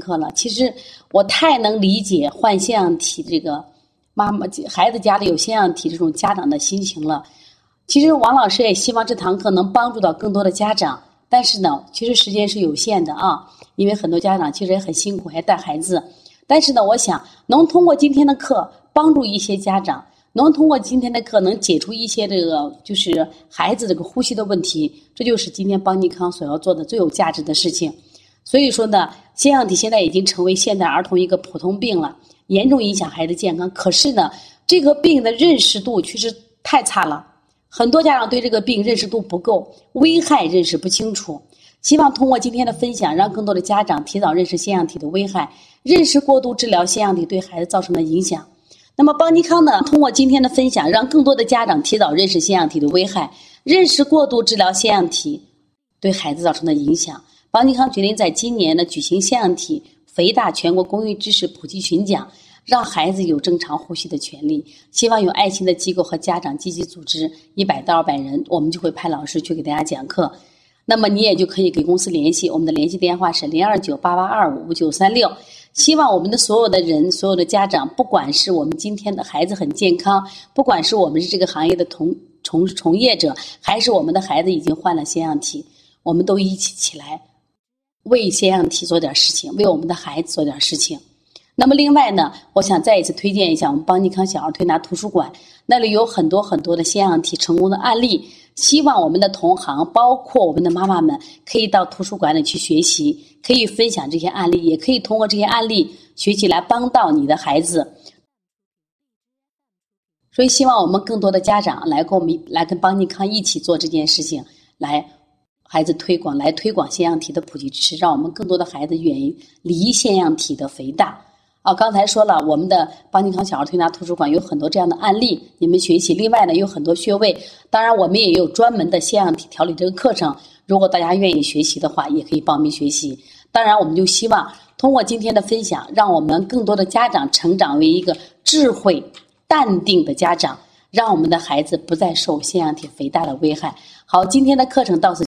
课了。其实我太能理解患腺样体这个妈妈、孩子家里有腺样体这种家长的心情了。其实王老师也希望这堂课能帮助到更多的家长，但是呢，其实时间是有限的啊，因为很多家长其实也很辛苦，还带孩子。但是呢，我想能通过今天的课帮助一些家长，能通过今天的课能解除一些这个就是孩子这个呼吸的问题，这就是今天邦尼康所要做的最有价值的事情。所以说呢，腺样体现在已经成为现代儿童一个普通病了，严重影响孩子健康。可是呢，这个病的认识度确实太差了，很多家长对这个病认识度不够，危害认识不清楚。希望通过今天的分享，让更多的家长提早认识腺样体的危害，认识过度治疗腺样体对孩子造成的影响。那么邦尼康呢，通过今天的分享，让更多的家长提早认识腺样体的危害，认识过度治疗腺样体对孩子造成的影响。邦尼康决定在今年呢举行腺样体肥大全国公益知识普及巡讲，让孩子有正常呼吸的权利。希望有爱心的机构和家长积极组织一百到二百人，我们就会派老师去给大家讲课。那么你也就可以给公司联系，我们的联系电话是零二九八八二五五九三六。希望我们的所有的人，所有的家长，不管是我们今天的孩子很健康，不管是我们是这个行业的同从从业者，还是我们的孩子已经患了腺样体，我们都一起起来。为腺样体做点事情，为我们的孩子做点事情。那么另外呢，我想再一次推荐一下我们邦尼康小儿推拿图书馆，那里有很多很多的腺样体成功的案例。希望我们的同行，包括我们的妈妈们，可以到图书馆里去学习，可以分享这些案例，也可以通过这些案例学习来帮到你的孩子。所以，希望我们更多的家长来跟我们来跟邦尼康一起做这件事情，来。孩子推广来推广腺样体的普及知识，让我们更多的孩子远离腺样体的肥大。啊，刚才说了，我们的邦尼康小儿推拿图书馆有很多这样的案例，你们学习。另外呢，有很多穴位，当然我们也有专门的腺样体调理这个课程。如果大家愿意学习的话，也可以报名学习。当然，我们就希望通过今天的分享，让我们更多的家长成长为一个智慧、淡定的家长，让我们的孩子不再受腺样体肥大的危害。好，今天的课程到此。